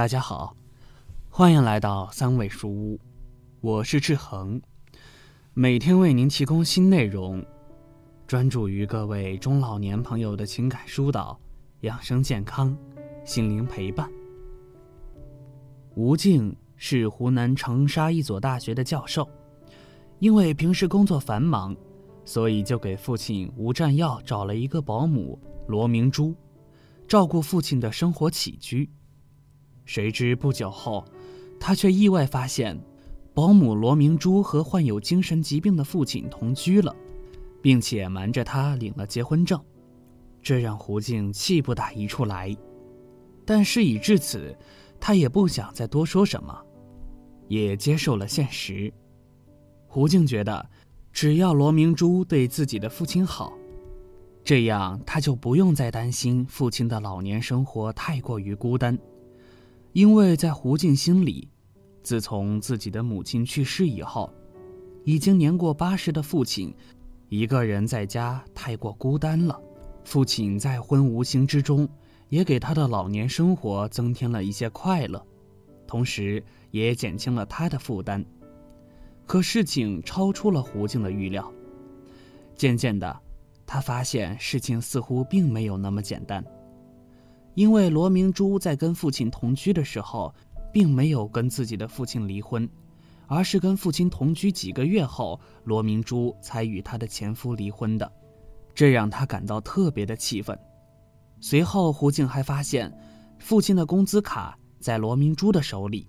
大家好，欢迎来到三味书屋，我是志恒，每天为您提供新内容，专注于各位中老年朋友的情感疏导、养生健康、心灵陪伴。吴静是湖南长沙一所大学的教授，因为平时工作繁忙，所以就给父亲吴占耀找了一个保姆罗明珠，照顾父亲的生活起居。谁知不久后，他却意外发现，保姆罗明珠和患有精神疾病的父亲同居了，并且瞒着他领了结婚证，这让胡静气不打一处来。但事已至此，他也不想再多说什么，也接受了现实。胡静觉得，只要罗明珠对自己的父亲好，这样他就不用再担心父亲的老年生活太过于孤单。因为在胡静心里，自从自己的母亲去世以后，已经年过八十的父亲，一个人在家太过孤单了。父亲在婚无形之中，也给他的老年生活增添了一些快乐，同时也减轻了他的负担。可事情超出了胡静的预料，渐渐的，他发现事情似乎并没有那么简单。因为罗明珠在跟父亲同居的时候，并没有跟自己的父亲离婚，而是跟父亲同居几个月后，罗明珠才与她的前夫离婚的，这让他感到特别的气愤。随后，胡静还发现，父亲的工资卡在罗明珠的手里，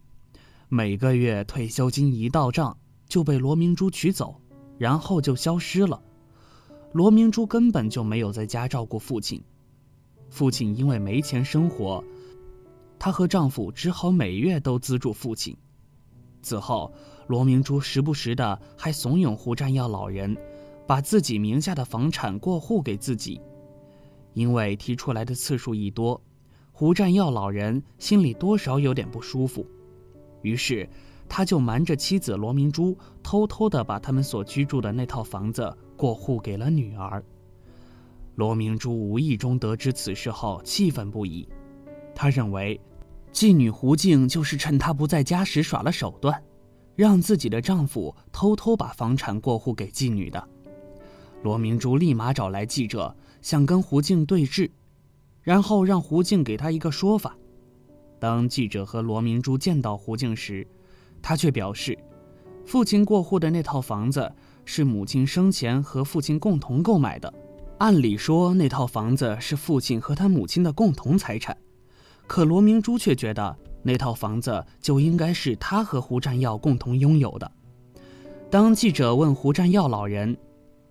每个月退休金一到账就被罗明珠取走，然后就消失了。罗明珠根本就没有在家照顾父亲。父亲因为没钱生活，她和丈夫只好每月都资助父亲。此后，罗明珠时不时的还怂恿胡占耀老人，把自己名下的房产过户给自己。因为提出来的次数一多，胡占耀老人心里多少有点不舒服，于是他就瞒着妻子罗明珠，偷偷的把他们所居住的那套房子过户给了女儿。罗明珠无意中得知此事后，气愤不已。她认为，妓女胡静就是趁她不在家时耍了手段，让自己的丈夫偷偷把房产过户给妓女的。罗明珠立马找来记者，想跟胡静对质，然后让胡静给她一个说法。当记者和罗明珠见到胡静时，她却表示，父亲过户的那套房子是母亲生前和父亲共同购买的。按理说，那套房子是父亲和他母亲的共同财产，可罗明珠却觉得那套房子就应该是他和胡占耀共同拥有的。当记者问胡占耀老人，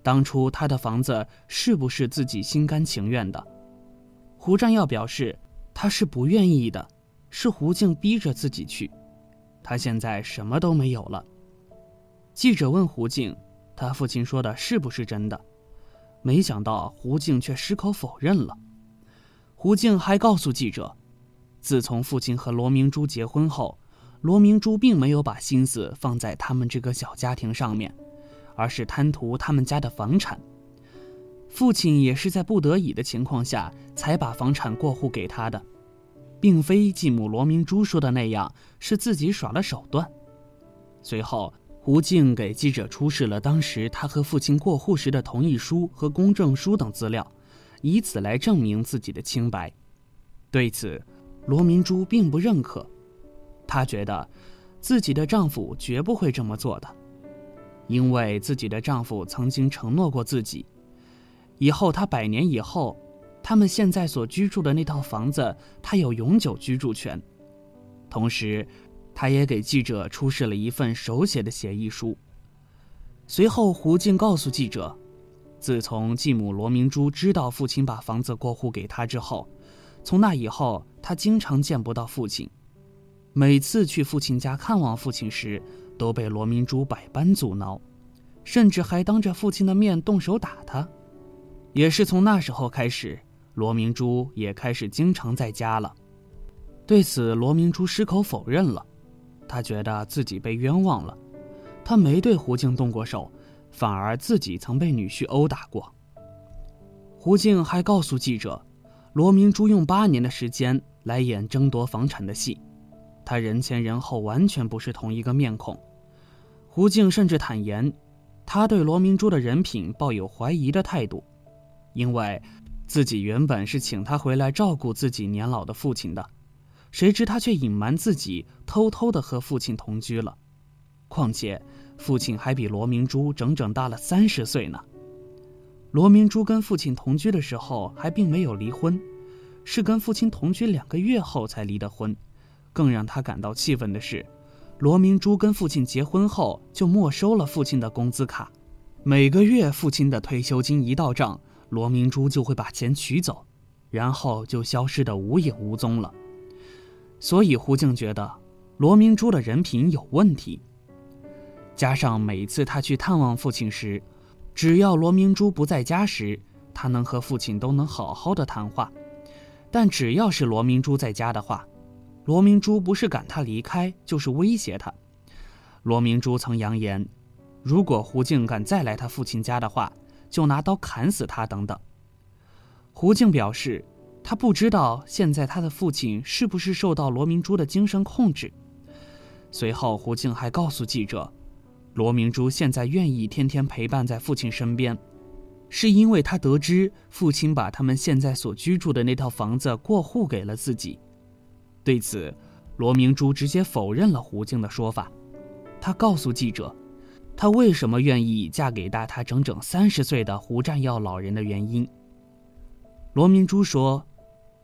当初他的房子是不是自己心甘情愿的，胡占耀表示他是不愿意的，是胡静逼着自己去，他现在什么都没有了。记者问胡静，他父亲说的是不是真的？没想到胡静却矢口否认了。胡静还告诉记者，自从父亲和罗明珠结婚后，罗明珠并没有把心思放在他们这个小家庭上面，而是贪图他们家的房产。父亲也是在不得已的情况下才把房产过户给他的，并非继母罗明珠说的那样是自己耍了手段。随后。吴静给记者出示了当时他和父亲过户时的同意书和公证书等资料，以此来证明自己的清白。对此，罗明珠并不认可，她觉得自己的丈夫绝不会这么做的，因为自己的丈夫曾经承诺过自己，以后他百年以后，他们现在所居住的那套房子，他有永久居住权，同时。他也给记者出示了一份手写的协议书。随后，胡静告诉记者，自从继母罗明珠知道父亲把房子过户给他之后，从那以后，他经常见不到父亲。每次去父亲家看望父亲时，都被罗明珠百般阻挠，甚至还当着父亲的面动手打他。也是从那时候开始，罗明珠也开始经常在家了。对此，罗明珠矢口否认了。他觉得自己被冤枉了，他没对胡静动过手，反而自己曾被女婿殴打过。胡静还告诉记者，罗明珠用八年的时间来演争夺房产的戏，他人前人后完全不是同一个面孔。胡静甚至坦言，他对罗明珠的人品抱有怀疑的态度，因为自己原本是请他回来照顾自己年老的父亲的，谁知他却隐瞒自己，偷偷的和父亲同居了。况且，父亲还比罗明珠整整大了三十岁呢。罗明珠跟父亲同居的时候还并没有离婚，是跟父亲同居两个月后才离的婚。更让他感到气愤的是，罗明珠跟父亲结婚后就没收了父亲的工资卡，每个月父亲的退休金一到账，罗明珠就会把钱取走，然后就消失得无影无踪了。所以胡静觉得罗明珠的人品有问题。加上每次他去探望父亲时，只要罗明珠不在家时，他能和父亲都能好好的谈话；但只要是罗明珠在家的话，罗明珠不是赶他离开，就是威胁他。罗明珠曾扬言，如果胡静敢再来他父亲家的话，就拿刀砍死他等等。胡静表示，他不知道现在他的父亲是不是受到罗明珠的精神控制。随后，胡静还告诉记者。罗明珠现在愿意天天陪伴在父亲身边，是因为他得知父亲把他们现在所居住的那套房子过户给了自己。对此，罗明珠直接否认了胡静的说法。他告诉记者，他为什么愿意嫁给大他整整三十岁的胡占耀老人的原因。罗明珠说，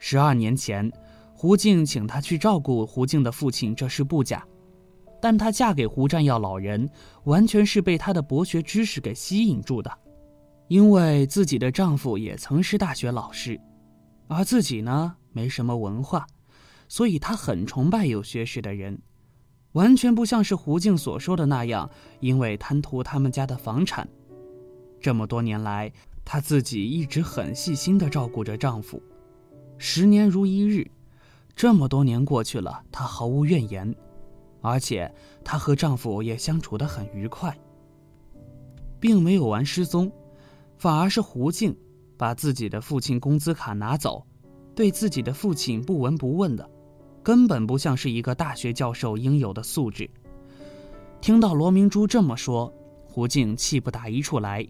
十二年前，胡静请他去照顾胡静的父亲，这是不假。但她嫁给胡占耀老人，完全是被他的博学知识给吸引住的，因为自己的丈夫也曾是大学老师，而自己呢没什么文化，所以她很崇拜有学识的人，完全不像是胡静所说的那样，因为贪图他们家的房产。这么多年来，她自己一直很细心地照顾着丈夫，十年如一日，这么多年过去了，她毫无怨言。而且她和丈夫也相处得很愉快，并没有玩失踪，反而是胡静把自己的父亲工资卡拿走，对自己的父亲不闻不问的，根本不像是一个大学教授应有的素质。听到罗明珠这么说，胡静气不打一处来。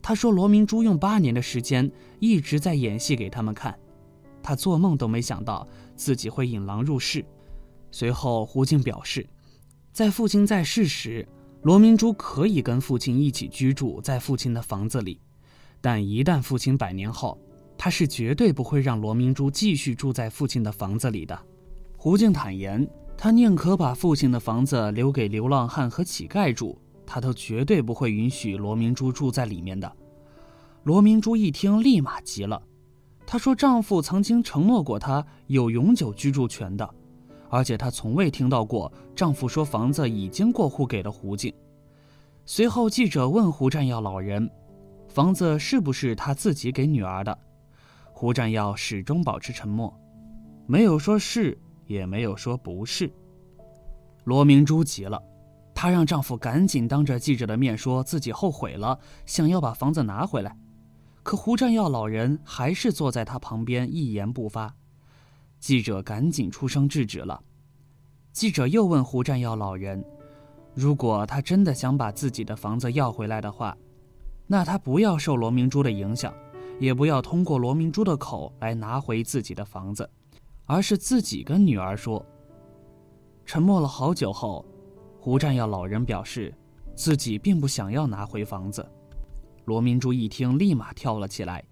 她说：“罗明珠用八年的时间一直在演戏给他们看，他做梦都没想到自己会引狼入室。”随后，胡静表示，在父亲在世时，罗明珠可以跟父亲一起居住在父亲的房子里，但一旦父亲百年后，他是绝对不会让罗明珠继续住在父亲的房子里的。胡静坦言，他宁可把父亲的房子留给流浪汉和乞丐住，他都绝对不会允许罗明珠住在里面的。罗明珠一听，立马急了，她说：“丈夫曾经承诺过她有永久居住权的。”而且她从未听到过丈夫说房子已经过户给了胡静。随后，记者问胡占耀老人：“房子是不是他自己给女儿的？”胡占耀始终保持沉默，没有说是，也没有说不是。罗明珠急了，她让丈夫赶紧当着记者的面说自己后悔了，想要把房子拿回来。可胡占耀老人还是坐在他旁边一言不发。记者赶紧出声制止了。记者又问胡占耀老人：“如果他真的想把自己的房子要回来的话，那他不要受罗明珠的影响，也不要通过罗明珠的口来拿回自己的房子，而是自己跟女儿说。”沉默了好久后，胡占耀老人表示自己并不想要拿回房子。罗明珠一听，立马跳了起来。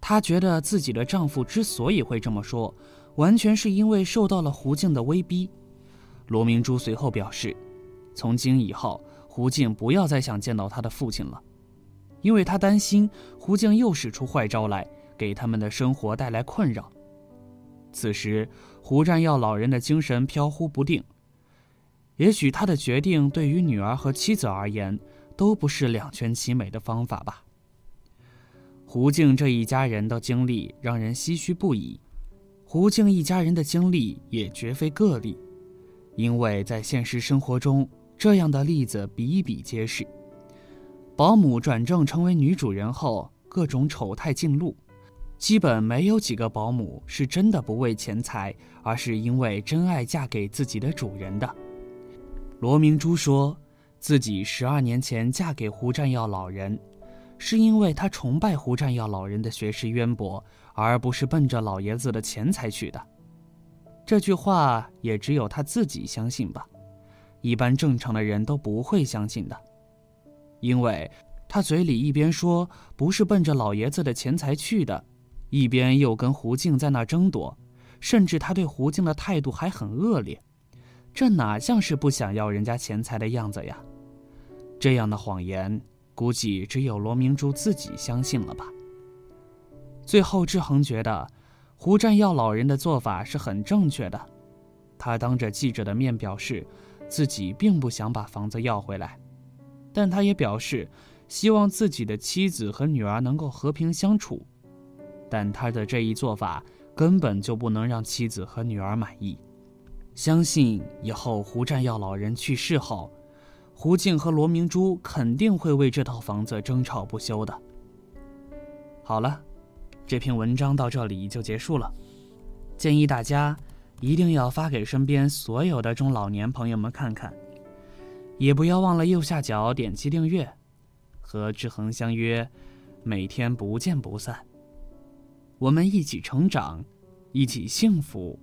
她觉得自己的丈夫之所以会这么说。完全是因为受到了胡静的威逼。罗明珠随后表示，从今以后，胡静不要再想见到他的父亲了，因为她担心胡静又使出坏招来，给他们的生活带来困扰。此时，胡占耀老人的精神飘忽不定，也许他的决定对于女儿和妻子而言都不是两全其美的方法吧。胡静这一家人的经历让人唏嘘不已。胡静一家人的经历也绝非个例，因为在现实生活中，这样的例子比比皆是。保姆转正成为女主人后，各种丑态尽露，基本没有几个保姆是真的不为钱财，而是因为真爱嫁给自己的主人的。罗明珠说，自己十二年前嫁给胡占耀老人，是因为她崇拜胡占耀老人的学识渊博，而不是奔着老爷子的钱财去的。这句话也只有他自己相信吧，一般正常的人都不会相信的，因为他嘴里一边说不是奔着老爷子的钱财去的。一边又跟胡静在那争夺，甚至他对胡静的态度还很恶劣，这哪像是不想要人家钱财的样子呀？这样的谎言，估计只有罗明珠自己相信了吧。最后，志恒觉得胡占耀老人的做法是很正确的，他当着记者的面表示自己并不想把房子要回来，但他也表示希望自己的妻子和女儿能够和平相处。但他的这一做法根本就不能让妻子和女儿满意。相信以后胡占耀老人去世后，胡静和罗明珠肯定会为这套房子争吵不休的。好了，这篇文章到这里就结束了。建议大家一定要发给身边所有的中老年朋友们看看，也不要忘了右下角点击订阅，和志恒相约，每天不见不散。我们一起成长，一起幸福。